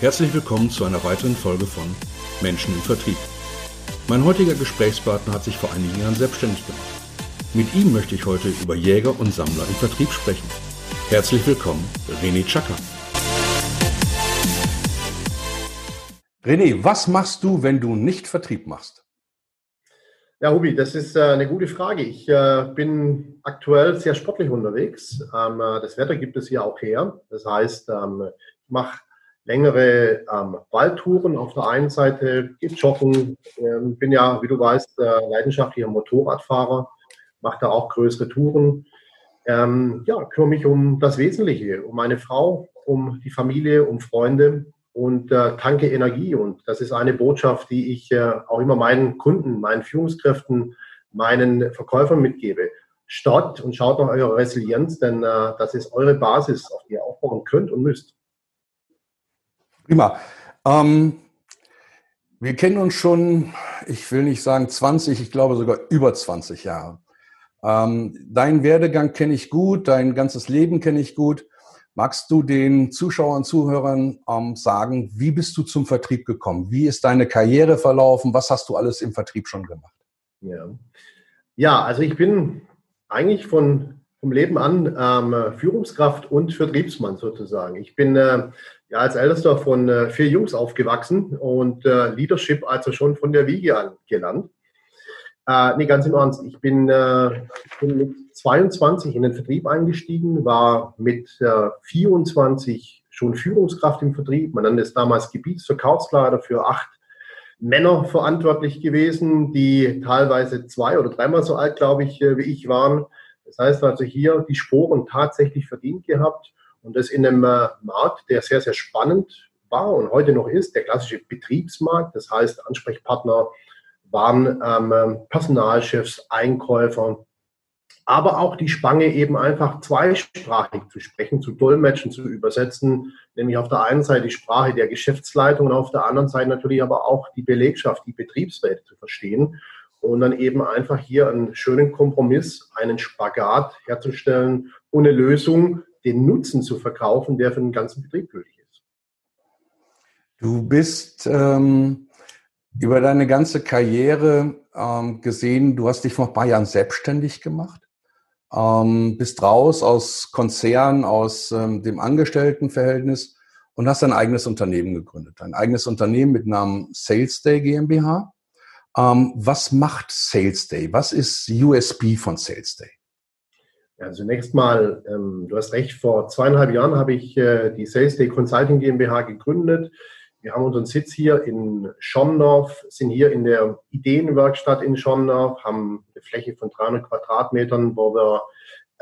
Herzlich willkommen zu einer weiteren Folge von Menschen im Vertrieb. Mein heutiger Gesprächspartner hat sich vor einigen Jahren selbstständig gemacht. Mit ihm möchte ich heute über Jäger und Sammler im Vertrieb sprechen. Herzlich willkommen, René Chaka. René, was machst du, wenn du nicht Vertrieb machst? Ja, Hubi, das ist äh, eine gute Frage. Ich äh, bin aktuell sehr sportlich unterwegs. Ähm, äh, das Wetter gibt es hier auch her. Das heißt, ähm, ich mache längere ähm, Waldtouren auf der einen Seite, gehe joggen, ähm, bin ja, wie du weißt, äh, leidenschaftlicher Motorradfahrer, mache da auch größere Touren. Ähm, ja, kümmere mich um das Wesentliche, um meine Frau, um die Familie, um Freunde und äh, tanke Energie. Und das ist eine Botschaft, die ich äh, auch immer meinen Kunden, meinen Führungskräften, meinen Verkäufern mitgebe. Startet und schaut nach eurer Resilienz, denn äh, das ist eure Basis, auf die ihr aufbauen könnt und müsst. Prima. Ähm, wir kennen uns schon, ich will nicht sagen 20, ich glaube sogar über 20 Jahre. Ähm, deinen Werdegang kenne ich gut, dein ganzes Leben kenne ich gut. Magst du den Zuschauern, Zuhörern ähm, sagen, wie bist du zum Vertrieb gekommen? Wie ist deine Karriere verlaufen? Was hast du alles im Vertrieb schon gemacht? Ja, ja also ich bin eigentlich von, vom Leben an ähm, Führungskraft und Vertriebsmann sozusagen. Ich bin äh, ja als ältester von äh, vier Jungs aufgewachsen und äh, Leadership also schon von der Wiege an gelernt. Äh, nee, ganz im Ernst. Ich bin, äh, bin mit 22 in den Vertrieb eingestiegen, war mit äh, 24 schon Führungskraft im Vertrieb. Man nannte es damals Gebietsverkaufsleiter für acht Männer verantwortlich gewesen, die teilweise zwei oder dreimal so alt, glaube ich, äh, wie ich waren. Das heißt also hier die Sporen tatsächlich verdient gehabt und das in einem äh, Markt, der sehr, sehr spannend war und heute noch ist, der klassische Betriebsmarkt. Das heißt, Ansprechpartner waren ähm, Personalchefs, Einkäufer, aber auch die Spange eben einfach zweisprachig zu sprechen, zu dolmetschen, zu übersetzen, nämlich auf der einen Seite die Sprache der Geschäftsleitung und auf der anderen Seite natürlich aber auch die Belegschaft, die Betriebsräte zu verstehen. Und dann eben einfach hier einen schönen Kompromiss, einen Spagat herzustellen eine Lösung, den Nutzen zu verkaufen, der für den ganzen Betrieb gültig ist. Du bist ähm, über deine ganze Karriere ähm, gesehen, du hast dich vor ein paar Jahren selbstständig gemacht, ähm, bist raus aus Konzern, aus ähm, dem Angestelltenverhältnis und hast ein eigenes Unternehmen gegründet. Ein eigenes Unternehmen mit Namen Sales Day GmbH. Ähm, was macht Sales Day? Was ist USB von Sales Day? Ja, zunächst mal, ähm, du hast recht, vor zweieinhalb Jahren habe ich äh, die Sales Day Consulting GmbH gegründet. Wir haben unseren Sitz hier in Schondorf, sind hier in der Ideenwerkstatt in Schondorf, haben eine Fläche von 300 Quadratmetern, wo wir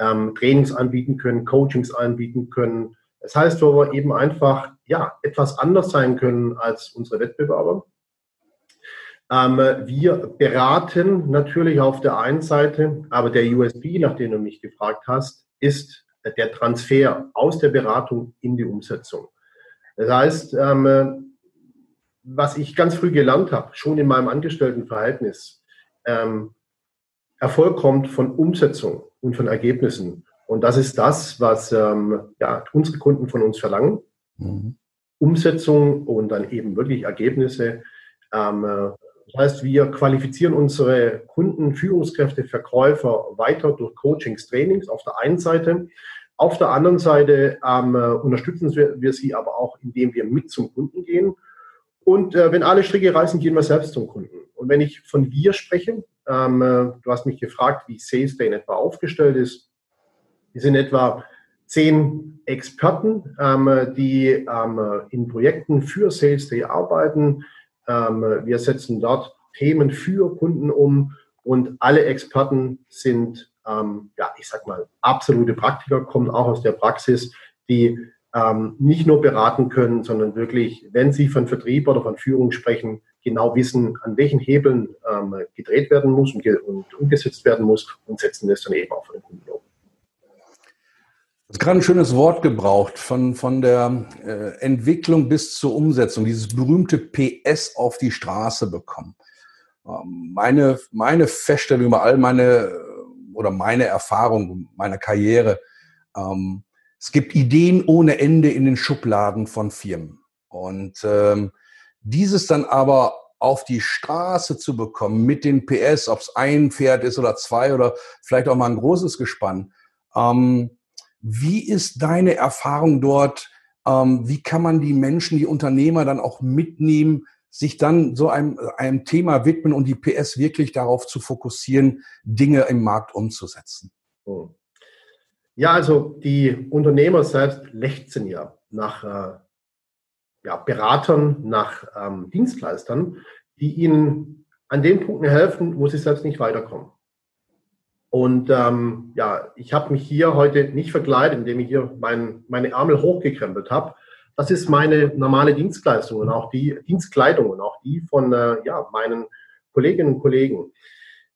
ähm, Trainings anbieten können, Coachings anbieten können. Das heißt, wo wir eben einfach ja, etwas anders sein können als unsere Wettbewerber. Ähm, wir beraten natürlich auf der einen Seite, aber der USB, nach dem du mich gefragt hast, ist der Transfer aus der Beratung in die Umsetzung. Das heißt, ähm, was ich ganz früh gelernt habe, schon in meinem Angestelltenverhältnis, ähm, Erfolg kommt von Umsetzung und von Ergebnissen. Und das ist das, was ja, unsere Kunden von uns verlangen. Mhm. Umsetzung und dann eben wirklich Ergebnisse. Ähm, äh, das heißt, wir qualifizieren unsere Kunden, Führungskräfte, Verkäufer weiter durch Coachings, Trainings auf der einen Seite. Auf der anderen Seite ähm, äh, unterstützen wir, wir sie aber auch, indem wir mit zum Kunden gehen und äh, wenn alle Stricke reißen, gehen wir selbst zum Kunden. Und wenn ich von wir spreche, ähm, äh, du hast mich gefragt, wie Sales Day in etwa aufgestellt ist. Wir sind etwa zehn Experten, ähm, die ähm, in Projekten für Sales Day arbeiten. Ähm, wir setzen dort Themen für Kunden um und alle Experten sind, ähm, ja, ich sag mal, absolute Praktiker, kommen auch aus der Praxis, die ähm, nicht nur beraten können, sondern wirklich, wenn Sie von Vertrieb oder von Führung sprechen, genau wissen, an welchen Hebeln ähm, gedreht werden muss und, und, umgesetzt werden muss und setzen das dann eben auch für den Kunden. Du hast gerade ein schönes Wort gebraucht, von, von der äh, Entwicklung bis zur Umsetzung, dieses berühmte PS auf die Straße bekommen. Ähm, meine, meine Feststellung über all meine oder meine Erfahrung meiner Karriere, ähm, es gibt Ideen ohne Ende in den Schubladen von Firmen. Und ähm, dieses dann aber auf die Straße zu bekommen mit den PS, ob es ein Pferd ist oder zwei oder vielleicht auch mal ein großes Gespann. Ähm, wie ist deine Erfahrung dort? Ähm, wie kann man die Menschen, die Unternehmer dann auch mitnehmen, sich dann so einem, einem Thema widmen und die PS wirklich darauf zu fokussieren, Dinge im Markt umzusetzen? Hm. Ja, also die Unternehmer selbst lechzen ja nach äh, ja, Beratern, nach ähm, Dienstleistern, die ihnen an den Punkten helfen, wo sie selbst nicht weiterkommen. Und ähm, ja, ich habe mich hier heute nicht verkleidet, indem ich hier mein, meine Ärmel hochgekrempelt habe. Das ist meine normale Dienstleistung und auch die Dienstkleidung und auch die von äh, ja, meinen Kolleginnen und Kollegen.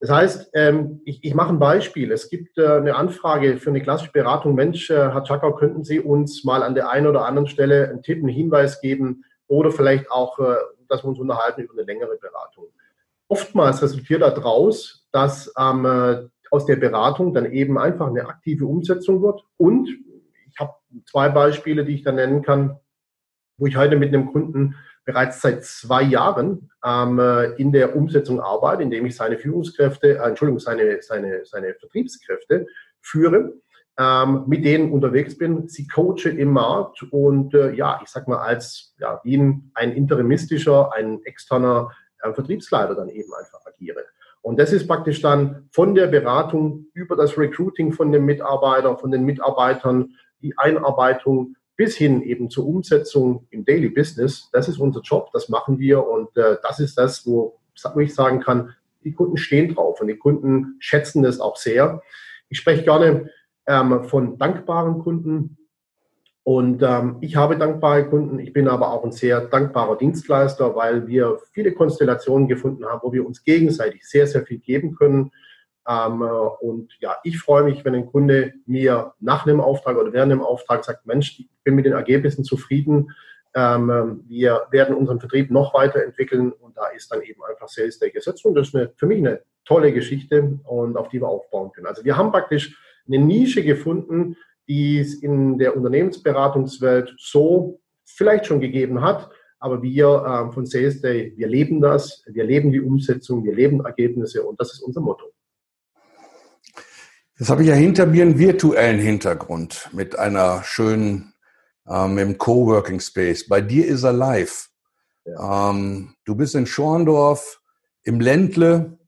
Das heißt, ähm, ich, ich mache ein Beispiel. Es gibt äh, eine Anfrage für eine klassische Beratung. Mensch, äh, Herr Czakau, könnten Sie uns mal an der einen oder anderen Stelle einen Tipp, einen Hinweis geben oder vielleicht auch, äh, dass wir uns unterhalten über eine längere Beratung. Oftmals resultiert daraus, dass ähm, äh, aus der Beratung dann eben einfach eine aktive Umsetzung wird. Und ich habe zwei Beispiele, die ich da nennen kann, wo ich heute mit einem Kunden bereits seit zwei Jahren ähm, in der Umsetzung arbeite, indem ich seine Führungskräfte, äh, Entschuldigung, seine, seine, seine Vertriebskräfte führe, ähm, mit denen unterwegs bin, sie coache im Markt und äh, ja, ich sag mal, als ja, wie ein interimistischer, ein externer äh, Vertriebsleiter dann eben einfach agiere. Und das ist praktisch dann von der Beratung über das Recruiting von den Mitarbeitern, von den Mitarbeitern, die Einarbeitung bis hin eben zur Umsetzung im Daily Business. Das ist unser Job, das machen wir und äh, das ist das, wo, wo ich sagen kann, die Kunden stehen drauf und die Kunden schätzen das auch sehr. Ich spreche gerne ähm, von dankbaren Kunden, und ähm, ich habe dankbare Kunden, ich bin aber auch ein sehr dankbarer Dienstleister, weil wir viele Konstellationen gefunden haben, wo wir uns gegenseitig sehr, sehr viel geben können. Ähm, äh, und ja, ich freue mich, wenn ein Kunde mir nach einem Auftrag oder während einem Auftrag sagt, Mensch, ich bin mit den Ergebnissen zufrieden. Ähm, äh, wir werden unseren Vertrieb noch weiterentwickeln und da ist dann eben einfach Sales Day gesetzt. Und das ist eine, für mich eine tolle Geschichte und auf die wir aufbauen können. Also wir haben praktisch eine Nische gefunden, die es in der Unternehmensberatungswelt so vielleicht schon gegeben hat. Aber wir äh, von Sales Day, wir leben das, wir leben die Umsetzung, wir leben Ergebnisse und das ist unser Motto. Jetzt habe ich ja hinter mir einen virtuellen Hintergrund mit einer schönen, ähm, im Coworking Space. Bei dir ist er live. Ja. Ähm, du bist in Schorndorf im Ländle.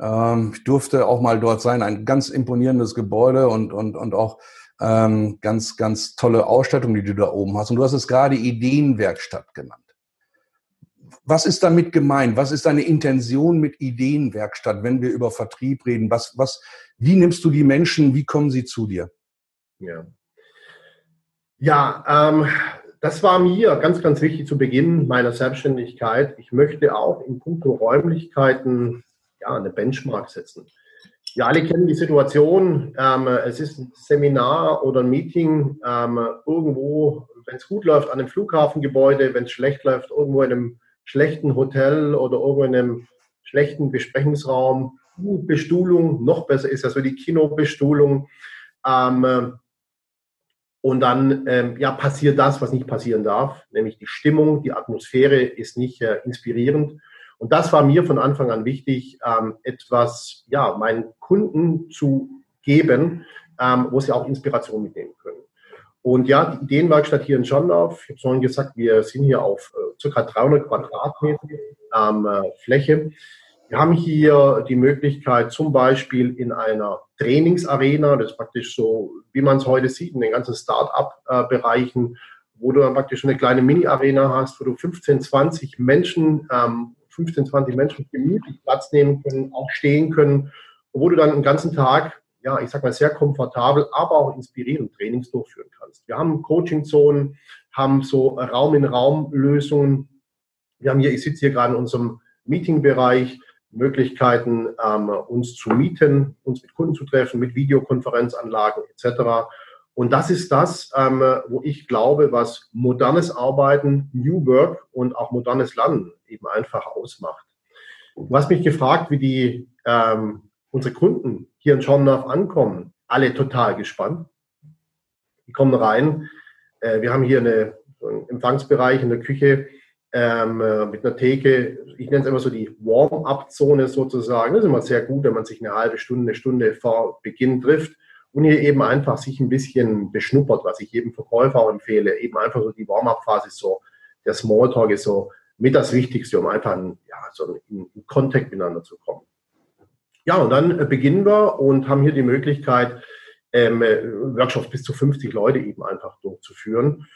Ähm, ich durfte auch mal dort sein. Ein ganz imponierendes Gebäude und, und, und auch ähm, ganz, ganz tolle Ausstattung, die du da oben hast. Und du hast es gerade Ideenwerkstatt genannt. Was ist damit gemeint? Was ist deine Intention mit Ideenwerkstatt, wenn wir über Vertrieb reden? Was, was, wie nimmst du die Menschen? Wie kommen sie zu dir? Ja, ja ähm, das war mir ganz, ganz wichtig zu Beginn meiner Selbstständigkeit. Ich möchte auch in puncto Räumlichkeiten ja, eine Benchmark setzen. Wir alle kennen die Situation. Ähm, es ist ein Seminar oder ein Meeting ähm, irgendwo, wenn es gut läuft, an einem Flughafengebäude, wenn es schlecht läuft, irgendwo in einem schlechten Hotel oder irgendwo in einem schlechten Besprechungsraum. Bestuhlung, noch besser ist das so die Kinobestuhlung. Ähm, und dann ähm, ja, passiert das, was nicht passieren darf, nämlich die Stimmung, die Atmosphäre ist nicht äh, inspirierend. Und das war mir von Anfang an wichtig, ähm, etwas ja, meinen Kunden zu geben, ähm, wo sie auch Inspiration mitnehmen können. Und ja, die Ideenwerkstatt hier in Schondorf, ich habe vorhin gesagt, wir sind hier auf äh, ca. 300 Quadratmeter ähm, äh, Fläche. Wir haben hier die Möglichkeit, zum Beispiel in einer Trainingsarena, das ist praktisch so, wie man es heute sieht, in den ganzen Start-up-Bereichen, wo du dann praktisch eine kleine Mini-Arena hast, wo du 15, 20 Menschen ähm, 15, 20 Menschen gemütlich Platz nehmen können, auch stehen können, wo du dann den ganzen Tag, ja, ich sag mal, sehr komfortabel, aber auch inspirierend Trainings durchführen kannst. Wir haben Coaching-Zonen, haben so Raum-in-Raum-Lösungen. Wir haben hier, ich sitze hier gerade in unserem Meeting-Bereich, Möglichkeiten, ähm, uns zu mieten, uns mit Kunden zu treffen, mit Videokonferenzanlagen etc. Und das ist das, ähm, wo ich glaube, was modernes Arbeiten, New Work und auch modernes Lernen eben einfach ausmacht. Du hast mich gefragt, wie die ähm, unsere Kunden hier in Schorndorf ankommen. Alle total gespannt. Die kommen rein. Äh, wir haben hier eine so einen Empfangsbereich in der Küche ähm, äh, mit einer Theke. Ich nenne es immer so die Warm-up-Zone sozusagen. Das ist immer sehr gut, wenn man sich eine halbe Stunde, eine Stunde vor Beginn trifft und hier eben einfach sich ein bisschen beschnuppert, was ich jedem Verkäufer auch empfehle. Eben einfach so die Warm-up-Phase so, der Smalltalk ist so mit das Wichtigste, um einfach in, ja, so in, in Kontakt miteinander zu kommen. Ja, und dann äh, beginnen wir und haben hier die Möglichkeit, ähm, äh, Workshops bis zu 50 Leute eben einfach durchzuführen.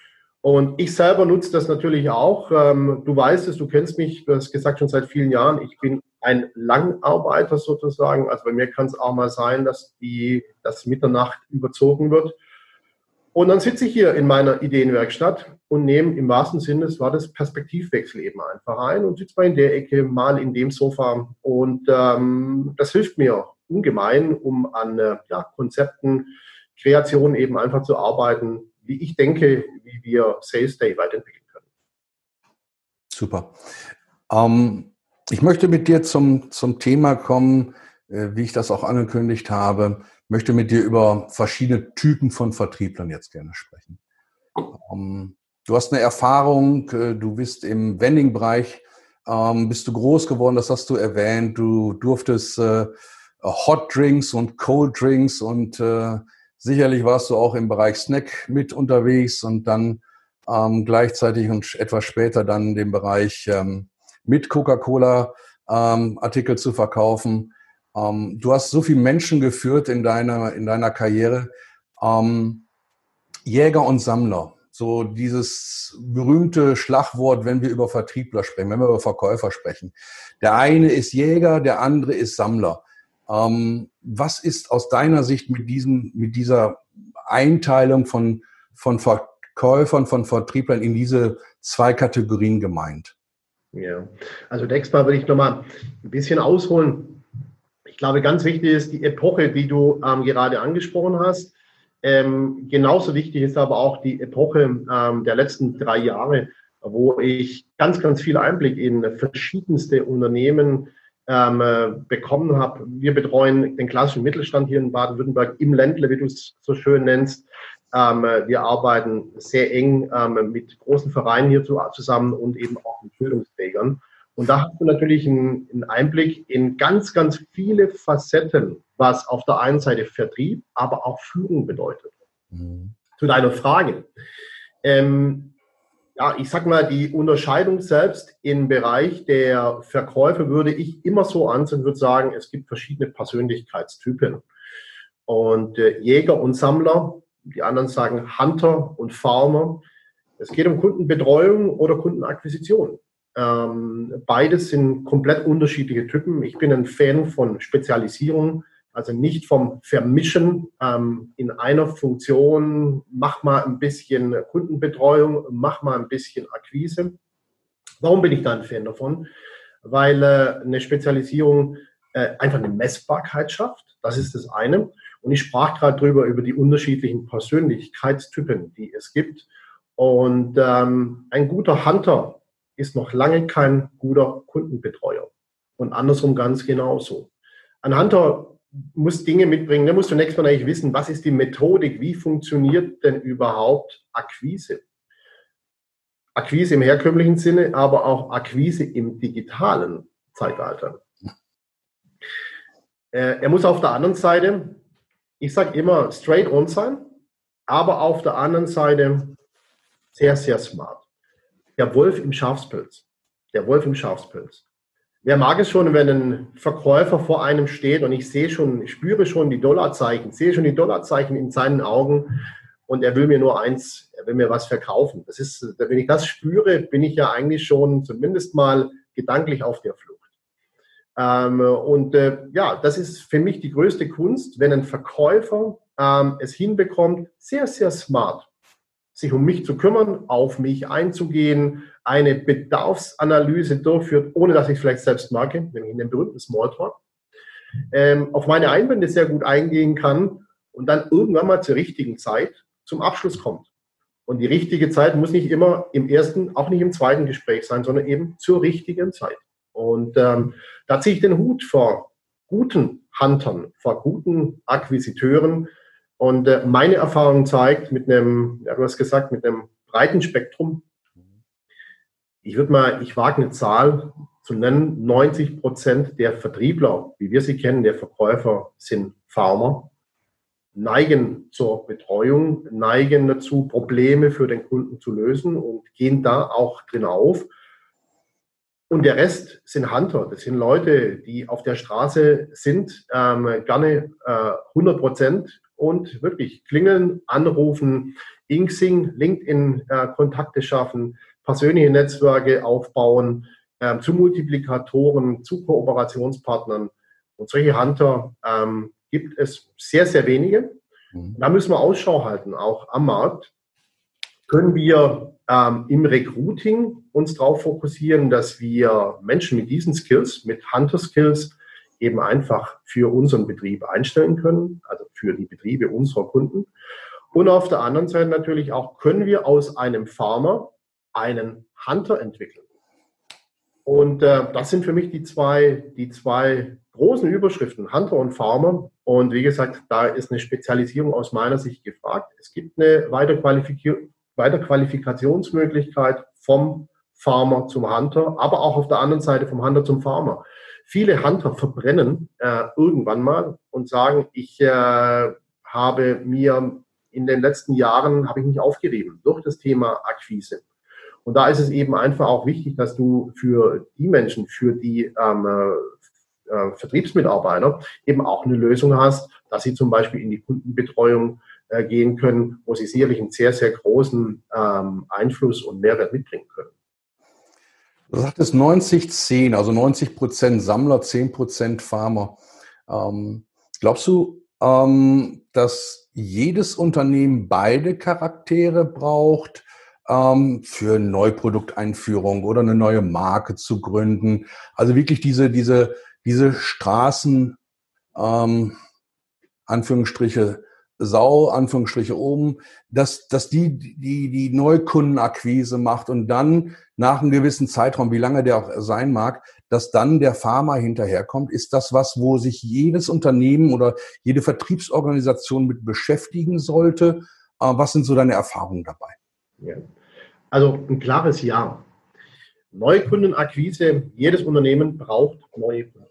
Und ich selber nutze das natürlich auch. Ähm, du weißt es, du kennst mich, du hast gesagt, schon seit vielen Jahren. Ich bin ein Langarbeiter sozusagen. Also bei mir kann es auch mal sein, dass die, dass Mitternacht überzogen wird. Und dann sitze ich hier in meiner Ideenwerkstatt und nehme im wahrsten Sinne des Wortes Perspektivwechsel eben einfach ein und sitze mal in der Ecke, mal in dem Sofa. Und ähm, das hilft mir ungemein, um an äh, ja, Konzepten, Kreationen eben einfach zu arbeiten, wie ich denke, wie wir Sales Day weiterentwickeln können. Super. Ähm, ich möchte mit dir zum, zum Thema kommen, äh, wie ich das auch angekündigt habe, möchte mit dir über verschiedene Typen von Vertrieblern jetzt gerne sprechen. Ähm, du hast eine Erfahrung, äh, du bist im Vending-Bereich, ähm, bist du groß geworden, das hast du erwähnt, du durftest äh, Hot Drinks und Cold Drinks und Sicherlich warst du auch im Bereich Snack mit unterwegs und dann ähm, gleichzeitig und etwas später dann den Bereich mit Coca-Cola ähm, zu verkaufen. Ähm, du hast so viele Menschen geführt in deiner, in deiner Karriere. Ähm, Jäger und Sammler. So dieses berühmte Schlagwort, wenn wir über Vertriebler sprechen, wenn wir über Verkäufer sprechen. Der eine ist Jäger, der andere ist Sammler. Ähm, was ist aus deiner Sicht mit, diesem, mit dieser Einteilung von, von Verkäufern, von Vertrieblern in diese zwei Kategorien gemeint? Ja, also Mal würde ich nochmal ein bisschen ausholen. Ich glaube, ganz wichtig ist die Epoche, die du ähm, gerade angesprochen hast. Ähm, genauso wichtig ist aber auch die Epoche ähm, der letzten drei Jahre, wo ich ganz, ganz viel Einblick in verschiedenste Unternehmen ähm, äh, bekommen habe. Wir betreuen den klassischen Mittelstand hier in Baden-Württemberg im Ländle, wie du es so schön nennst. Ähm, äh, wir arbeiten sehr eng ähm, mit großen Vereinen hier zusammen und eben auch mit Bildungsträgern. Und da hast du natürlich einen, einen Einblick in ganz, ganz viele Facetten, was auf der einen Seite Vertrieb, aber auch Führung bedeutet. Mhm. Zu deiner Frage. Ähm, ja, ich sag mal, die Unterscheidung selbst im Bereich der Verkäufe würde ich immer so ansehen, würde sagen, es gibt verschiedene Persönlichkeitstypen. Und äh, Jäger und Sammler, die anderen sagen Hunter und Farmer. Es geht um Kundenbetreuung oder Kundenakquisition. Ähm, beides sind komplett unterschiedliche Typen. Ich bin ein Fan von Spezialisierung. Also nicht vom Vermischen ähm, in einer Funktion, mach mal ein bisschen Kundenbetreuung, mach mal ein bisschen Akquise. Warum bin ich da ein Fan davon? Weil äh, eine Spezialisierung äh, einfach eine Messbarkeit schafft. Das ist das eine. Und ich sprach gerade drüber über die unterschiedlichen Persönlichkeitstypen, die es gibt. Und ähm, ein guter Hunter ist noch lange kein guter Kundenbetreuer. Und andersrum ganz genauso. Ein Hunter muss Dinge mitbringen. Da muss zunächst mal eigentlich wissen, was ist die Methodik, wie funktioniert denn überhaupt Akquise? Akquise im herkömmlichen Sinne, aber auch Akquise im digitalen Zeitalter. Äh, er muss auf der anderen Seite, ich sage immer, straight on sein, aber auf der anderen Seite sehr, sehr smart. Der Wolf im Schafspelz. Der Wolf im Schafspelz. Wer mag es schon, wenn ein Verkäufer vor einem steht und ich sehe schon, ich spüre schon die Dollarzeichen, sehe schon die Dollarzeichen in seinen Augen und er will mir nur eins, er will mir was verkaufen. Das ist, wenn ich das spüre, bin ich ja eigentlich schon zumindest mal gedanklich auf der Flucht. Ähm, und äh, ja, das ist für mich die größte Kunst, wenn ein Verkäufer ähm, es hinbekommt, sehr, sehr smart sich um mich zu kümmern, auf mich einzugehen, eine Bedarfsanalyse durchführt, ohne dass ich es vielleicht selbst merke, nämlich in dem berühmten Smalltalk, ähm, auf meine Einwände sehr gut eingehen kann und dann irgendwann mal zur richtigen Zeit zum Abschluss kommt. Und die richtige Zeit muss nicht immer im ersten, auch nicht im zweiten Gespräch sein, sondern eben zur richtigen Zeit. Und ähm, da ziehe ich den Hut vor guten Huntern, vor guten Akquisiteuren. Und äh, meine Erfahrung zeigt, mit einem, ja, du hast gesagt, mit einem breiten Spektrum. Ich würde mal, ich wage eine Zahl zu nennen, 90 Prozent der Vertriebler, wie wir sie kennen, der Verkäufer, sind Farmer, neigen zur Betreuung, neigen dazu, Probleme für den Kunden zu lösen und gehen da auch drin auf. Und der Rest sind Hunter. Das sind Leute, die auf der Straße sind, ähm, gerne äh, 100 Prozent und wirklich klingeln, anrufen, Inksing, LinkedIn-Kontakte äh, schaffen, persönliche Netzwerke aufbauen, äh, zu Multiplikatoren, zu Kooperationspartnern. Und solche Hunter ähm, gibt es sehr, sehr wenige. Mhm. Da müssen wir Ausschau halten, auch am Markt. Können wir ähm, im Recruiting uns darauf fokussieren, dass wir Menschen mit diesen Skills, mit Hunter-Skills, eben einfach für unseren Betrieb einstellen können, also für die Betriebe unserer Kunden. Und auf der anderen Seite natürlich auch, können wir aus einem Farmer einen Hunter entwickeln. Und äh, das sind für mich die zwei, die zwei großen Überschriften, Hunter und Farmer. Und wie gesagt, da ist eine Spezialisierung aus meiner Sicht gefragt. Es gibt eine Weiterqualifikationsmöglichkeit vom Farmer zum Hunter, aber auch auf der anderen Seite vom Hunter zum Farmer. Viele Hunter verbrennen äh, irgendwann mal und sagen, ich äh, habe mir in den letzten Jahren, habe ich mich aufgerieben durch das Thema Akquise. Und da ist es eben einfach auch wichtig, dass du für die Menschen, für die ähm, äh, äh, Vertriebsmitarbeiter eben auch eine Lösung hast, dass sie zum Beispiel in die Kundenbetreuung äh, gehen können, wo sie sicherlich einen sehr, sehr großen ähm, Einfluss und Mehrwert mitbringen können. Du sagtest 90-10, also 90 Prozent Sammler, 10 Prozent Farmer. Ähm, glaubst du, ähm, dass jedes Unternehmen beide Charaktere braucht? ähm, für Neuprodukteinführung oder eine neue Marke zu gründen. Also wirklich diese, diese, diese Straßen, ähm, Anführungsstriche, Sau, Anführungsstriche oben, dass, dass die, die, die Neukundenakquise macht und dann nach einem gewissen Zeitraum, wie lange der auch sein mag, dass dann der Farmer hinterherkommt. Ist das was, wo sich jedes Unternehmen oder jede Vertriebsorganisation mit beschäftigen sollte? Äh, was sind so deine Erfahrungen dabei? Ja. Also ein klares Ja. Neukundenakquise, jedes Unternehmen braucht neue Kunden.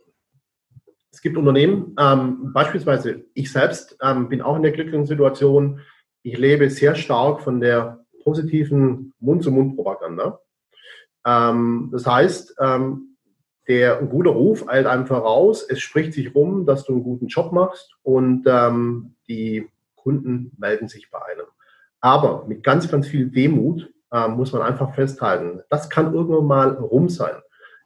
Es gibt Unternehmen, ähm, beispielsweise ich selbst ähm, bin auch in der glücklichen Situation, ich lebe sehr stark von der positiven Mund-zu-Mund-Propaganda. Ähm, das heißt, ähm, der ein guter Ruf eilt einem voraus, es spricht sich rum, dass du einen guten Job machst und ähm, die Kunden melden sich bei einem. Aber mit ganz, ganz viel Demut äh, muss man einfach festhalten. Das kann irgendwann mal rum sein.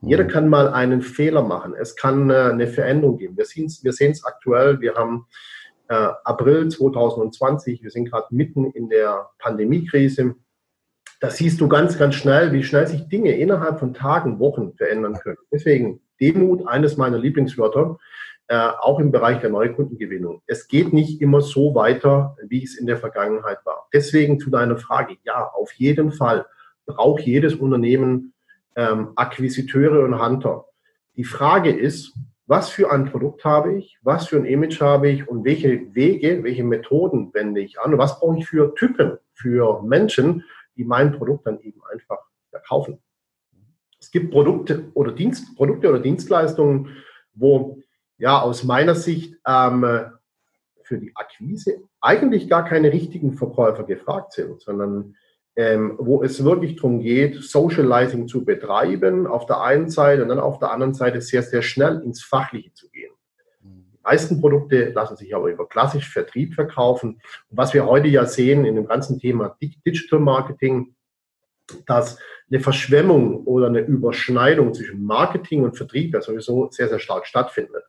Jeder mhm. kann mal einen Fehler machen. Es kann äh, eine Veränderung geben. Wir sehen es wir aktuell. Wir haben äh, April 2020. Wir sind gerade mitten in der Pandemiekrise. Da siehst du ganz, ganz schnell, wie schnell sich Dinge innerhalb von Tagen, Wochen verändern können. Deswegen Demut, eines meiner Lieblingswörter äh, auch im Bereich der Neukundengewinnung. Es geht nicht immer so weiter, wie es in der Vergangenheit war. Deswegen zu deiner Frage, ja, auf jeden Fall braucht jedes Unternehmen ähm, Akquisiteure und Hunter. Die Frage ist, was für ein Produkt habe ich, was für ein Image habe ich und welche Wege, welche Methoden wende ich an und was brauche ich für Typen, für Menschen, die mein Produkt dann eben einfach verkaufen. Es gibt Produkte oder Dienst, Produkte oder Dienstleistungen, wo ja aus meiner Sicht ähm, für die Akquise eigentlich gar keine richtigen Verkäufer gefragt sind, sondern ähm, wo es wirklich darum geht, Socializing zu betreiben, auf der einen Seite und dann auf der anderen Seite sehr, sehr schnell ins Fachliche zu gehen. Die meisten Produkte lassen sich aber über klassisch Vertrieb verkaufen. Und was wir heute ja sehen in dem ganzen Thema Digital Marketing, dass eine Verschwemmung oder eine Überschneidung zwischen Marketing und Vertrieb ja sowieso sehr, sehr stark stattfindet.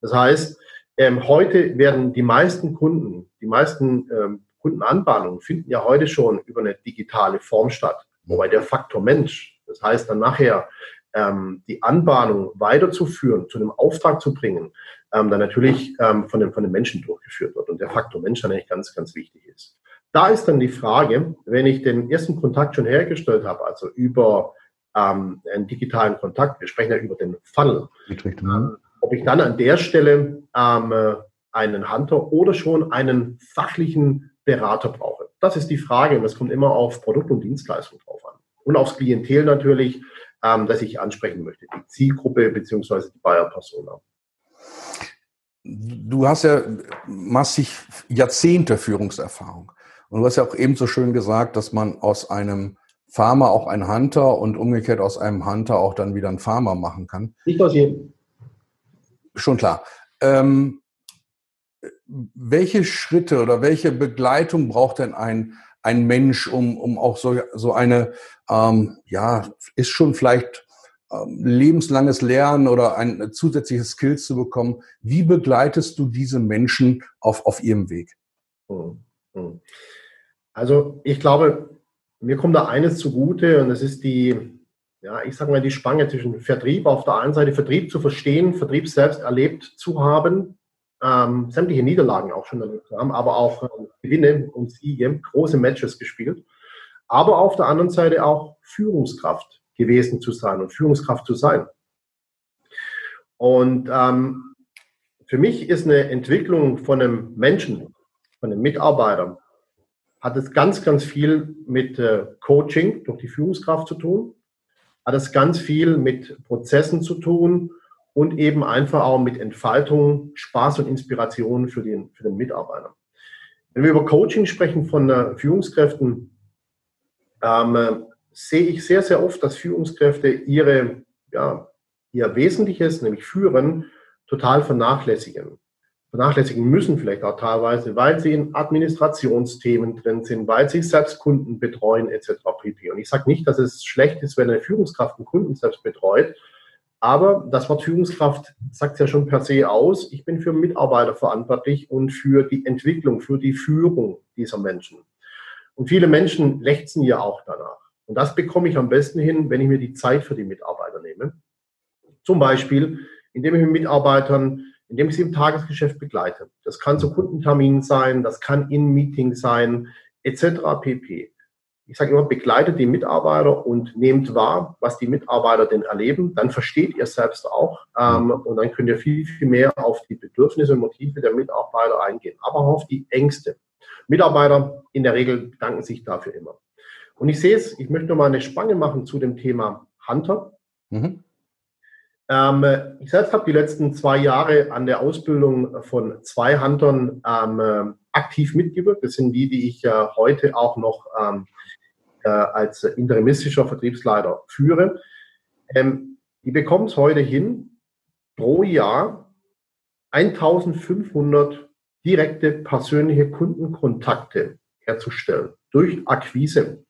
Das heißt, ähm, heute werden die meisten Kunden, die meisten ähm, Kundenanbahnungen finden ja heute schon über eine digitale Form statt. Wobei der Faktor Mensch, das heißt dann nachher ähm, die Anbahnung weiterzuführen, zu einem Auftrag zu bringen, ähm, dann natürlich ähm, von, dem, von den Menschen durchgeführt wird und der Faktor Mensch dann eigentlich ganz, ganz wichtig ist. Da ist dann die Frage, wenn ich den ersten Kontakt schon hergestellt habe, also über ähm, einen digitalen Kontakt, wir sprechen ja über den Funnel, ähm, ob ich dann an der Stelle ähm, einen Hunter oder schon einen fachlichen Berater brauche. Das ist die Frage und das kommt immer auf Produkt und Dienstleistung drauf an. Und aufs Klientel natürlich, ähm, das ich ansprechen möchte, die Zielgruppe beziehungsweise die Buyer-Persona. Du hast ja massig Jahrzehnte Führungserfahrung. Und du hast ja auch eben so schön gesagt, dass man aus einem Farmer auch ein Hunter und umgekehrt aus einem Hunter auch dann wieder ein Farmer machen kann. Nicht aus jedem. Schon klar. Ähm, welche Schritte oder welche Begleitung braucht denn ein, ein Mensch, um, um auch so, so eine, ähm, ja, ist schon vielleicht ähm, lebenslanges Lernen oder ein zusätzliches Skills zu bekommen? Wie begleitest du diese Menschen auf, auf ihrem Weg? Hm, hm. Also ich glaube, mir kommt da eines zugute und das ist die, ja, ich sage mal, die Spange zwischen Vertrieb auf der einen Seite, Vertrieb zu verstehen, Vertrieb selbst erlebt zu haben, ähm, sämtliche Niederlagen auch schon erlebt haben, aber auch äh, Gewinne und Siege, große Matches gespielt. Aber auf der anderen Seite auch Führungskraft gewesen zu sein und Führungskraft zu sein. Und ähm, für mich ist eine Entwicklung von einem Menschen, von einem Mitarbeiter, hat es ganz, ganz viel mit äh, Coaching durch die Führungskraft zu tun, hat es ganz viel mit Prozessen zu tun und eben einfach auch mit Entfaltung, Spaß und Inspiration für den, für den Mitarbeiter. Wenn wir über Coaching sprechen von äh, Führungskräften, ähm, äh, sehe ich sehr, sehr oft, dass Führungskräfte ihre, ja, ihr Wesentliches, nämlich Führen, total vernachlässigen vernachlässigen müssen, vielleicht auch teilweise, weil sie in Administrationsthemen drin sind, weil sie selbst Kunden betreuen etc. pp. Und ich sage nicht, dass es schlecht ist, wenn eine Führungskraft einen Kunden selbst betreut, aber das Wort Führungskraft sagt ja schon per se aus, ich bin für Mitarbeiter verantwortlich und für die Entwicklung, für die Führung dieser Menschen. Und viele Menschen lechzen ja auch danach. Und das bekomme ich am besten hin, wenn ich mir die Zeit für die Mitarbeiter nehme. Zum Beispiel, indem ich mit Mitarbeitern indem ich sie im Tagesgeschäft begleite. Das kann zu Kundenterminen sein, das kann in Meetings sein, etc. pp. Ich sage immer, begleitet die Mitarbeiter und nehmt wahr, was die Mitarbeiter denn erleben. Dann versteht ihr selbst auch ähm, und dann könnt ihr viel, viel mehr auf die Bedürfnisse und Motive der Mitarbeiter eingehen, aber auch auf die Ängste. Mitarbeiter in der Regel danken sich dafür immer. Und ich sehe es, ich möchte noch mal eine Spange machen zu dem Thema Hunter. Mhm. Ähm, ich selbst habe die letzten zwei Jahre an der Ausbildung von zwei Huntern ähm, aktiv mitgewirkt. Das sind die, die ich äh, heute auch noch ähm, äh, als interimistischer Vertriebsleiter führe. Ähm, die bekommen es heute hin, pro Jahr 1500 direkte persönliche Kundenkontakte herzustellen durch Akquise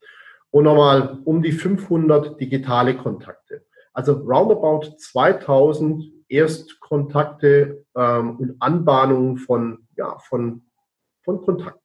und nochmal um die 500 digitale Kontakte. Also roundabout 2000 Erstkontakte ähm, und Anbahnungen von, ja, von, von Kontakten.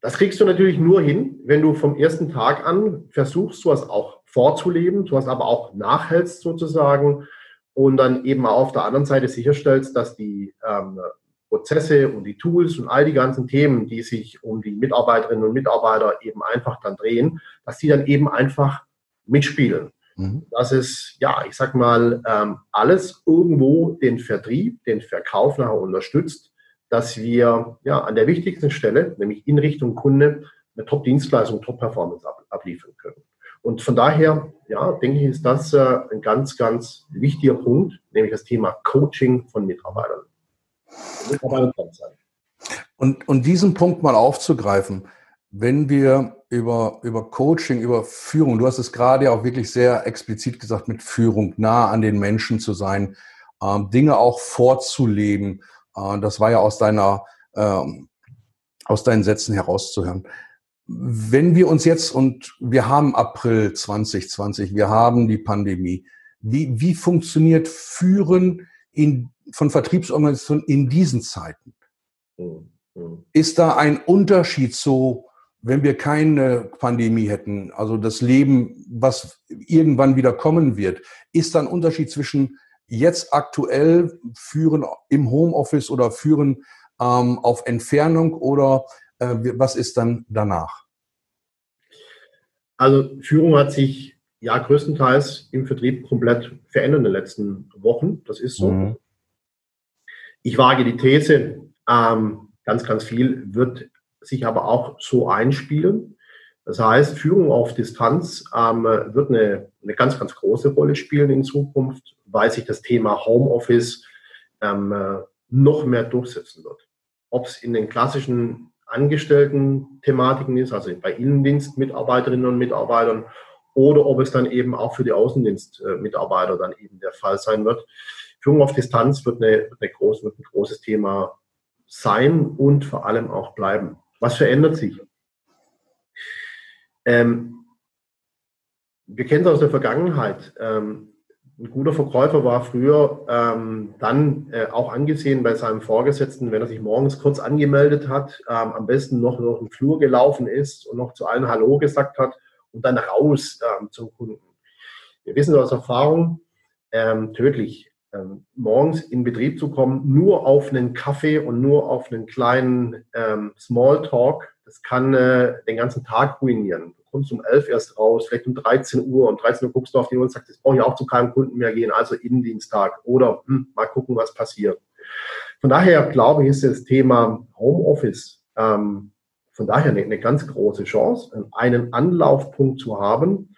Das kriegst du natürlich nur hin, wenn du vom ersten Tag an versuchst, sowas auch vorzuleben, du hast aber auch nachhältst sozusagen und dann eben auf der anderen Seite sicherstellst, dass die ähm, Prozesse und die Tools und all die ganzen Themen, die sich um die Mitarbeiterinnen und Mitarbeiter eben einfach dann drehen, dass die dann eben einfach mitspielen. Mhm. Das ist, ja, ich sag mal, ähm, alles irgendwo den Vertrieb, den Verkauf nachher unterstützt, dass wir ja an der wichtigsten Stelle, nämlich in Richtung Kunde, eine Top-Dienstleistung, Top-Performance ab, abliefern können. Und von daher, ja, denke ich, ist das äh, ein ganz, ganz wichtiger Punkt, nämlich das Thema Coaching von Mitarbeitern. Mitarbeitern und, und diesen Punkt mal aufzugreifen, wenn wir über, über Coaching, über Führung, du hast es gerade auch wirklich sehr explizit gesagt, mit Führung nah an den Menschen zu sein, ähm, Dinge auch vorzuleben. Äh, das war ja aus deiner, ähm, aus deinen Sätzen herauszuhören. Wenn wir uns jetzt, und wir haben April 2020, wir haben die Pandemie, wie, wie funktioniert Führen in, von Vertriebsorganisationen in diesen Zeiten? Ist da ein Unterschied zu wenn wir keine Pandemie hätten, also das Leben, was irgendwann wieder kommen wird, ist dann Unterschied zwischen jetzt aktuell führen im Homeoffice oder führen ähm, auf Entfernung oder äh, was ist dann danach? Also Führung hat sich ja größtenteils im Vertrieb komplett verändert in den letzten Wochen. Das ist so. Mhm. Ich wage die These, ähm, ganz, ganz viel wird sich aber auch so einspielen. Das heißt, Führung auf Distanz ähm, wird eine, eine ganz, ganz große Rolle spielen in Zukunft, weil sich das Thema Homeoffice ähm, äh, noch mehr durchsetzen wird. Ob es in den klassischen Angestellten-Thematiken ist, also bei Innendienstmitarbeiterinnen und Mitarbeitern, oder ob es dann eben auch für die Außendienstmitarbeiter dann eben der Fall sein wird. Führung auf Distanz wird, eine, eine groß, wird ein großes Thema sein und vor allem auch bleiben. Was verändert sich? Ähm, wir kennen es aus der Vergangenheit. Ähm, ein guter Verkäufer war früher ähm, dann äh, auch angesehen bei seinem Vorgesetzten, wenn er sich morgens kurz angemeldet hat, ähm, am besten noch durch den Flur gelaufen ist und noch zu allen Hallo gesagt hat und dann raus ähm, zum Kunden. Wir wissen aus Erfahrung, ähm, tödlich, ähm, morgens in Betrieb zu kommen, nur auf einen Kaffee und nur auf einen kleinen ähm, Smalltalk, das kann äh, den ganzen Tag ruinieren kommst um 11 erst raus, vielleicht um 13 Uhr. Um 13 Uhr guckst du auf die Uhr und sagst, jetzt brauche ich auch zu keinem Kunden mehr gehen, also Innendiensttag. Oder hm, mal gucken, was passiert. Von daher glaube ich, ist das Thema Homeoffice ähm, von daher eine, eine ganz große Chance, einen Anlaufpunkt zu haben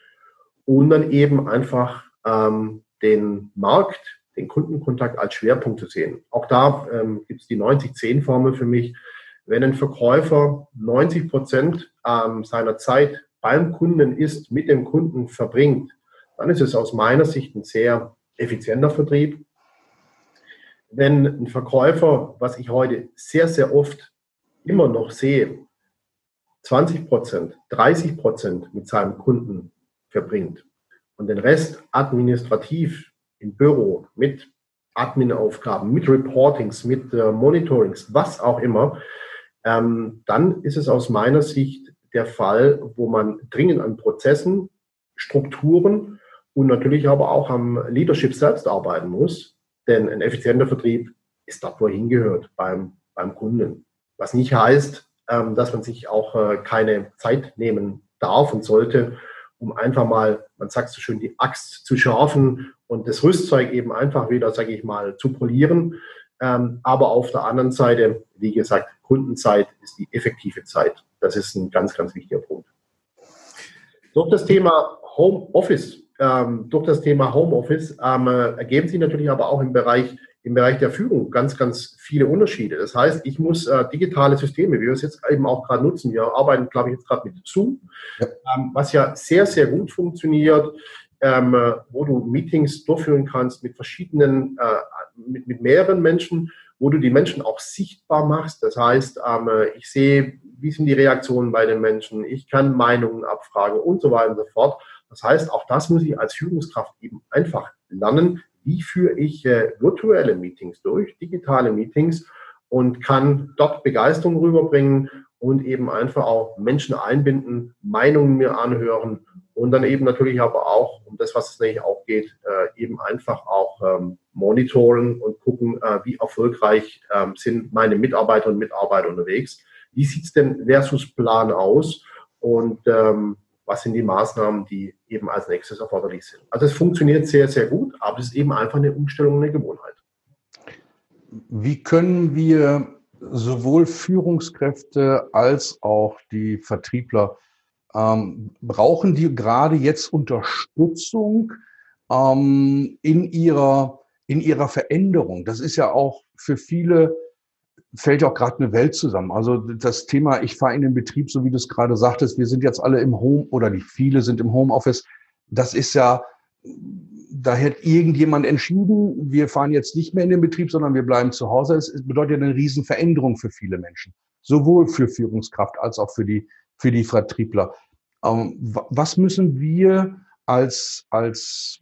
und dann eben einfach ähm, den Markt, den Kundenkontakt als Schwerpunkt zu sehen. Auch da ähm, gibt es die 90-10-Formel für mich. Wenn ein Verkäufer 90 Prozent ähm, seiner Zeit beim Kunden ist, mit dem Kunden verbringt, dann ist es aus meiner Sicht ein sehr effizienter Vertrieb. Wenn ein Verkäufer, was ich heute sehr, sehr oft immer noch sehe, 20 Prozent, 30 Prozent mit seinem Kunden verbringt und den Rest administrativ im Büro mit Admin-Aufgaben, mit Reportings, mit äh, Monitorings, was auch immer, ähm, dann ist es aus meiner Sicht der Fall, wo man dringend an Prozessen, Strukturen und natürlich aber auch am Leadership selbst arbeiten muss. Denn ein effizienter Vertrieb ist dort, wo er hingehört, beim, beim Kunden. Was nicht heißt, ähm, dass man sich auch äh, keine Zeit nehmen darf und sollte, um einfach mal, man sagt so schön, die Axt zu schärfen und das Rüstzeug eben einfach wieder, sage ich mal, zu polieren. Ähm, aber auf der anderen Seite, wie gesagt, Kundenzeit ist die effektive Zeit. Das ist ein ganz, ganz wichtiger Punkt. Durch das Thema Homeoffice, ähm, durch das Thema Homeoffice ähm, ergeben sich natürlich aber auch im Bereich, im Bereich der Führung ganz, ganz viele Unterschiede. Das heißt, ich muss äh, digitale Systeme, wie wir es jetzt eben auch gerade nutzen, wir arbeiten, glaube ich, jetzt gerade mit Zoom, ja. Ähm, was ja sehr, sehr gut funktioniert, ähm, wo du Meetings durchführen kannst mit verschiedenen, äh, mit, mit mehreren Menschen wo du die Menschen auch sichtbar machst. Das heißt, ähm, ich sehe, wie sind die Reaktionen bei den Menschen, ich kann Meinungen abfragen und so weiter und so fort. Das heißt, auch das muss ich als Führungskraft eben einfach lernen. Wie führe ich äh, virtuelle Meetings durch, digitale Meetings und kann dort Begeisterung rüberbringen und eben einfach auch Menschen einbinden, Meinungen mir anhören und dann eben natürlich aber auch, um das, was es natürlich auch geht, äh, eben einfach auch ähm, monitoren und gucken, äh, wie erfolgreich ähm, sind meine Mitarbeiter und Mitarbeiter unterwegs. Wie sieht es denn versus Plan aus? Und ähm, was sind die Maßnahmen, die eben als nächstes erforderlich sind? Also es funktioniert sehr, sehr gut, aber es ist eben einfach eine Umstellung, eine Gewohnheit. Wie können wir sowohl Führungskräfte als auch die Vertriebler ähm, brauchen die gerade jetzt Unterstützung ähm, in ihrer in ihrer Veränderung. Das ist ja auch für viele fällt ja auch gerade eine Welt zusammen. Also das Thema, ich fahre in den Betrieb, so wie du es gerade sagtest, wir sind jetzt alle im Home oder die viele sind im Homeoffice. Das ist ja, da hätte irgendjemand entschieden, wir fahren jetzt nicht mehr in den Betrieb, sondern wir bleiben zu Hause. Es bedeutet eine Riesenveränderung für viele Menschen. Sowohl für Führungskraft als auch für die, für die Vertriebler. Ähm, was müssen wir als, als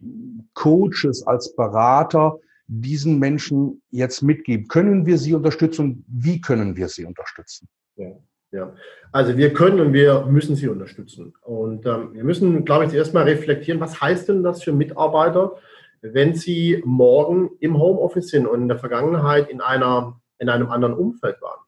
Coaches, als Berater diesen Menschen jetzt mitgeben? Können wir sie unterstützen wie können wir sie unterstützen? Ja. Ja, also wir können und wir müssen sie unterstützen. Und ähm, wir müssen, glaube ich, zuerst mal reflektieren, was heißt denn das für Mitarbeiter, wenn sie morgen im Homeoffice sind und in der Vergangenheit in, einer, in einem anderen Umfeld waren.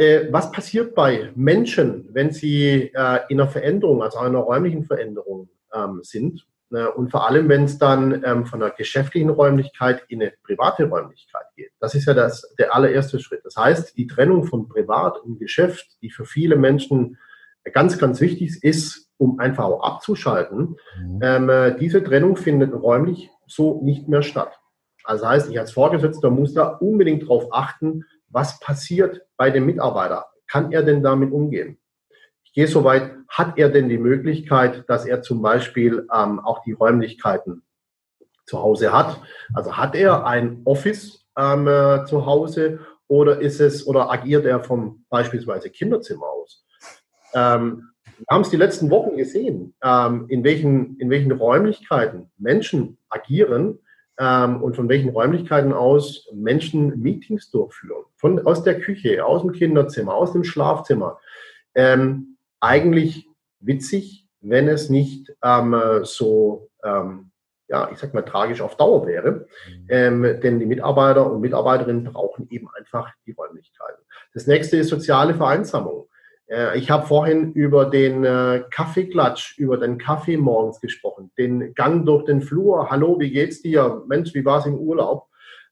Äh, was passiert bei Menschen, wenn sie äh, in einer Veränderung, also einer räumlichen Veränderung ähm, sind. Ne, und vor allem, wenn es dann ähm, von einer geschäftlichen Räumlichkeit in eine private Räumlichkeit geht. Das ist ja das, der allererste Schritt. Das heißt, die Trennung von Privat und Geschäft, die für viele Menschen ganz, ganz wichtig ist, um einfach auch abzuschalten, mhm. ähm, äh, diese Trennung findet räumlich so nicht mehr statt. Also heißt, ich als Vorgesetzter muss da unbedingt darauf achten, was passiert bei dem Mitarbeiter. Kann er denn damit umgehen? Ich gehe so weit, hat er denn die Möglichkeit, dass er zum Beispiel ähm, auch die Räumlichkeiten zu Hause hat? Also hat er ein Office ähm, äh, zu Hause oder ist es oder agiert er vom beispielsweise Kinderzimmer aus? Ähm, wir haben es die letzten Wochen gesehen, ähm, in, welchen, in welchen Räumlichkeiten Menschen agieren ähm, und von welchen Räumlichkeiten aus Menschen Meetings durchführen. Von, aus der Küche, aus dem Kinderzimmer, aus dem Schlafzimmer. Ähm, eigentlich witzig, wenn es nicht ähm, so, ähm, ja, ich sag mal, tragisch auf Dauer wäre. Mhm. Ähm, denn die Mitarbeiter und Mitarbeiterinnen brauchen eben einfach die Räumlichkeiten. Das nächste ist soziale Vereinsamung. Äh, ich habe vorhin über den äh, Kaffeeklatsch, über den Kaffee morgens gesprochen, den Gang durch den Flur. Hallo, wie geht's dir? Mensch, wie war's im Urlaub?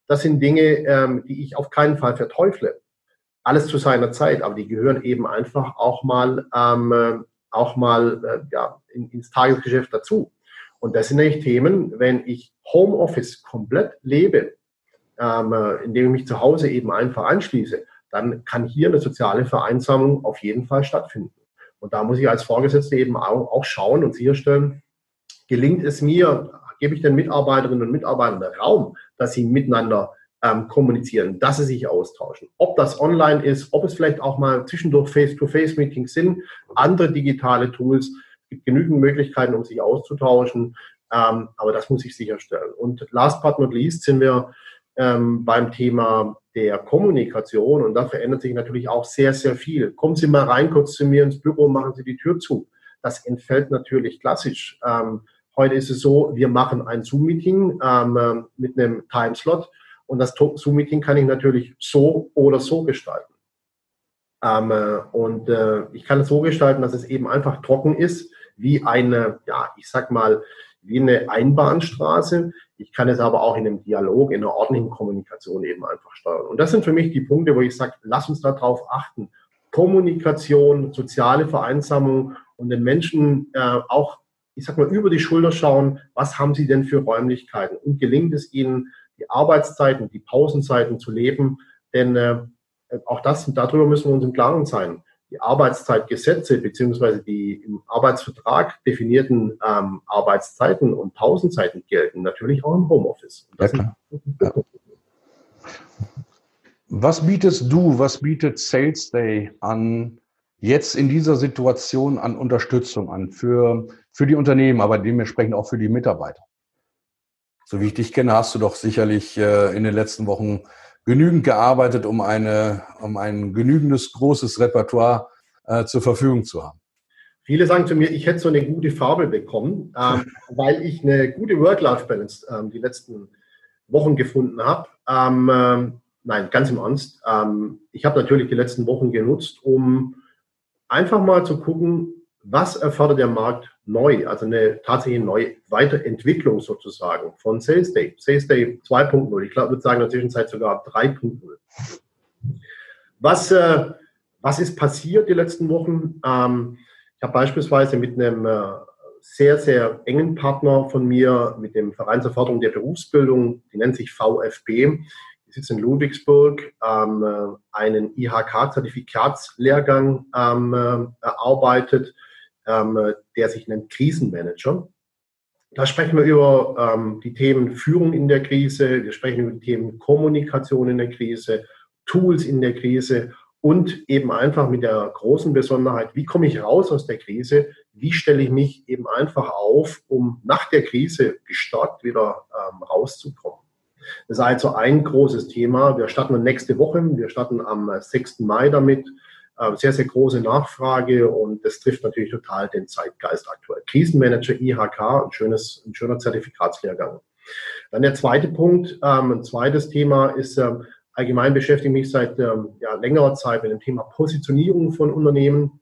Das sind Dinge, ähm, die ich auf keinen Fall verteufle alles zu seiner Zeit, aber die gehören eben einfach auch mal, ähm, äh, auch mal äh, ja, in, ins Tagesgeschäft dazu. Und das sind nämlich Themen, wenn ich Homeoffice komplett lebe, ähm, äh, indem ich mich zu Hause eben einfach anschließe, dann kann hier eine soziale Vereinsamung auf jeden Fall stattfinden. Und da muss ich als Vorgesetzte eben auch, auch schauen und sicherstellen, gelingt es mir, gebe ich den Mitarbeiterinnen und Mitarbeitern Raum, dass sie miteinander ähm, kommunizieren, dass sie sich austauschen. Ob das online ist, ob es vielleicht auch mal zwischendurch Face-to-Face-Meetings sind, andere digitale Tools. Gibt genügend Möglichkeiten, um sich auszutauschen. Ähm, aber das muss ich sicherstellen. Und last but not least sind wir ähm, beim Thema der Kommunikation und da verändert sich natürlich auch sehr, sehr viel. Kommen Sie mal rein kurz zu mir ins Büro, machen Sie die Tür zu. Das entfällt natürlich klassisch. Ähm, heute ist es so, wir machen ein Zoom-Meeting ähm, mit einem Timeslot und das Zoom-Meeting kann ich natürlich so oder so gestalten. Ähm, äh, und äh, ich kann es so gestalten, dass es eben einfach trocken ist, wie eine, ja, ich sag mal, wie eine Einbahnstraße. Ich kann es aber auch in einem Dialog, in einer ordentlichen Kommunikation eben einfach steuern. Und das sind für mich die Punkte, wo ich sage, lass uns darauf achten. Kommunikation, soziale Vereinsamung und den Menschen äh, auch, ich sag mal, über die Schulter schauen, was haben sie denn für Räumlichkeiten und gelingt es ihnen, die Arbeitszeiten, die Pausenzeiten zu leben. Denn äh, auch das, darüber müssen wir uns im Klaren sein. Die Arbeitszeitgesetze beziehungsweise die im Arbeitsvertrag definierten ähm, Arbeitszeiten und Pausenzeiten gelten natürlich auch im Homeoffice. Ja, klar. Ja. Was bietest du, was bietet Sales Day an jetzt in dieser Situation an Unterstützung an für, für die Unternehmen, aber dementsprechend auch für die Mitarbeiter? so wie ich dich kenne, hast du doch sicherlich äh, in den letzten Wochen genügend gearbeitet, um, eine, um ein genügendes großes Repertoire äh, zur Verfügung zu haben. Viele sagen zu mir, ich hätte so eine gute Farbe bekommen, ähm, weil ich eine gute Work-Life-Balance ähm, die letzten Wochen gefunden habe. Ähm, ähm, nein, ganz im Ernst. Ähm, ich habe natürlich die letzten Wochen genutzt, um einfach mal zu gucken, was erfordert der Markt neu, also eine tatsächliche neue Weiterentwicklung sozusagen von Sales Day. Sales Day 2.0, ich glaube, würde sagen in der Zwischenzeit sogar 3.0. Was, äh, was ist passiert die letzten Wochen? Ähm, ich habe beispielsweise mit einem äh, sehr, sehr engen Partner von mir, mit dem Verein zur Förderung der Berufsbildung, die nennt sich VFB, die sitzt in Ludwigsburg, ähm, äh, einen IHK-Zertifikatslehrgang ähm, äh, erarbeitet ähm, der sich nennt Krisenmanager. Da sprechen wir über ähm, die Themen Führung in der Krise, wir sprechen über die Themen Kommunikation in der Krise, Tools in der Krise und eben einfach mit der großen Besonderheit, wie komme ich raus aus der Krise, wie stelle ich mich eben einfach auf, um nach der Krise gestärkt wieder ähm, rauszukommen. Das ist also ein großes Thema. Wir starten nächste Woche, wir starten am 6. Mai damit sehr, sehr große Nachfrage und das trifft natürlich total den Zeitgeist aktuell. Krisenmanager IHK, ein, schönes, ein schöner Zertifikatslehrgang. Dann der zweite Punkt, ähm, ein zweites Thema ist, ähm, allgemein beschäftige ich mich seit ähm, ja, längerer Zeit mit dem Thema Positionierung von Unternehmen.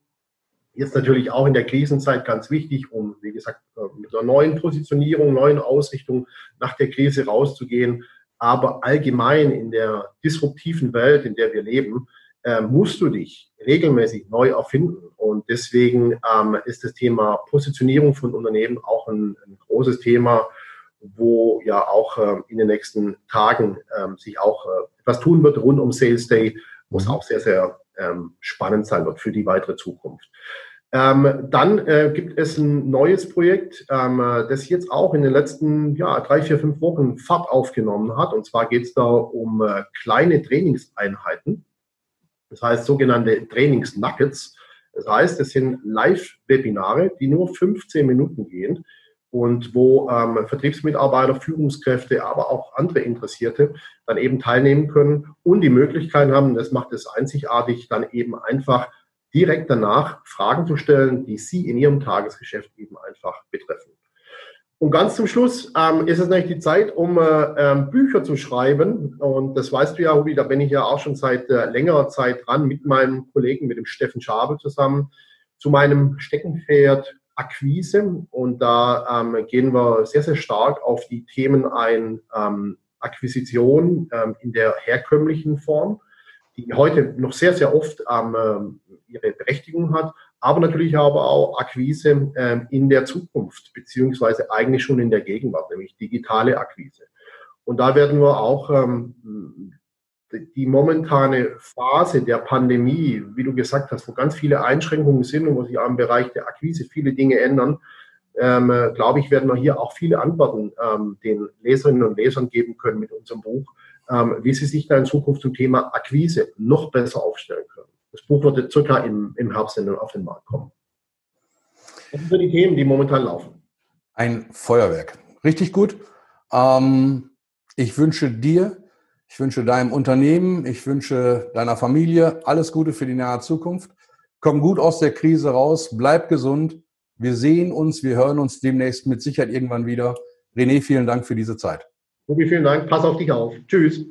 Jetzt natürlich auch in der Krisenzeit ganz wichtig, um, wie gesagt, äh, mit einer neuen Positionierung, neuen Ausrichtung nach der Krise rauszugehen. Aber allgemein in der disruptiven Welt, in der wir leben, äh, musst du dich regelmäßig neu erfinden. Und deswegen ähm, ist das Thema Positionierung von Unternehmen auch ein, ein großes Thema, wo ja auch äh, in den nächsten Tagen äh, sich auch äh, etwas tun wird rund um Sales Day, wo es mhm. auch sehr, sehr ähm, spannend sein wird für die weitere Zukunft. Ähm, dann äh, gibt es ein neues Projekt, ähm, das jetzt auch in den letzten ja, drei, vier, fünf Wochen Fahrt aufgenommen hat. Und zwar geht es da um äh, kleine Trainingseinheiten. Das heißt sogenannte Trainingsnuggets. Das heißt, es sind Live-Webinare, die nur 15 Minuten gehen und wo ähm, Vertriebsmitarbeiter, Führungskräfte, aber auch andere Interessierte dann eben teilnehmen können und die Möglichkeit haben, das macht es einzigartig, dann eben einfach direkt danach Fragen zu stellen, die Sie in Ihrem Tagesgeschäft eben einfach betreffen. Und ganz zum Schluss ähm, ist es natürlich die Zeit, um äh, ähm, Bücher zu schreiben. Und das weißt du ja, Hubi, da bin ich ja auch schon seit äh, längerer Zeit dran mit meinem Kollegen, mit dem Steffen Schabe zusammen, zu meinem Steckenpferd Akquise. Und da ähm, gehen wir sehr, sehr stark auf die Themen ein, ähm, Akquisition ähm, in der herkömmlichen Form, die heute noch sehr, sehr oft ähm, ihre Berechtigung hat, aber natürlich aber auch Akquise ähm, in der Zukunft, beziehungsweise eigentlich schon in der Gegenwart, nämlich digitale Akquise. Und da werden wir auch ähm, die momentane Phase der Pandemie, wie du gesagt hast, wo ganz viele Einschränkungen sind und wo sich auch im Bereich der Akquise viele Dinge ändern, ähm, glaube ich, werden wir hier auch viele Antworten ähm, den Leserinnen und Lesern geben können mit unserem Buch, ähm, wie sie sich da in Zukunft zum Thema Akquise noch besser aufstellen können. Das Buch wird circa im, im Herbst auf den Markt kommen. Das sind die Themen, die momentan laufen. Ein Feuerwerk. Richtig gut. Ähm, ich wünsche dir, ich wünsche deinem Unternehmen, ich wünsche deiner Familie alles Gute für die nahe Zukunft. Komm gut aus der Krise raus, bleib gesund. Wir sehen uns, wir hören uns demnächst mit Sicherheit irgendwann wieder. René, vielen Dank für diese Zeit. Ruby, vielen Dank. Pass auf dich auf. Tschüss.